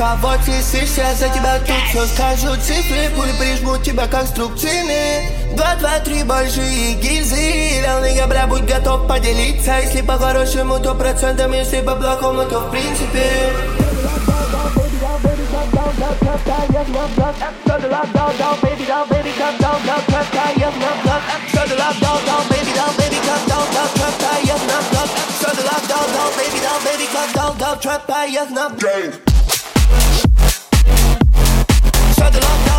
кого тесишь, я за тебя тут все скажу Цифры, пули прижмут тебя как струбцины Два, два, три большие гильзы Реальный габра, будь готов поделиться Если по-хорошему, то процентом Если по-плохому, то в принципе go, baby, go, baby, go, trap, payas, no. Gang. Shut the lock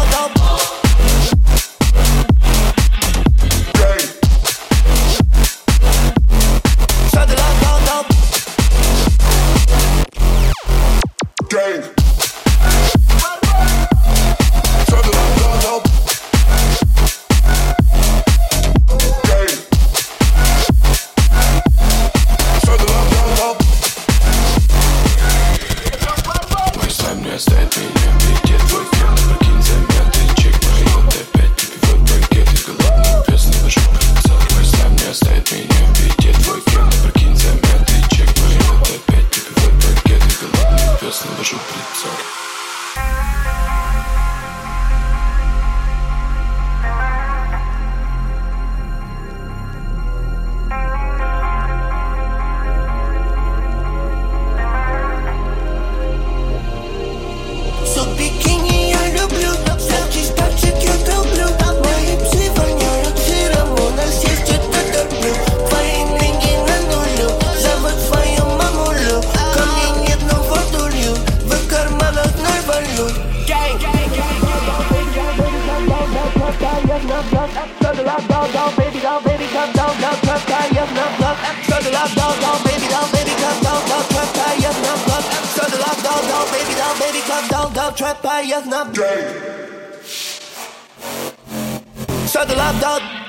papaya na drink. Shut the laptop.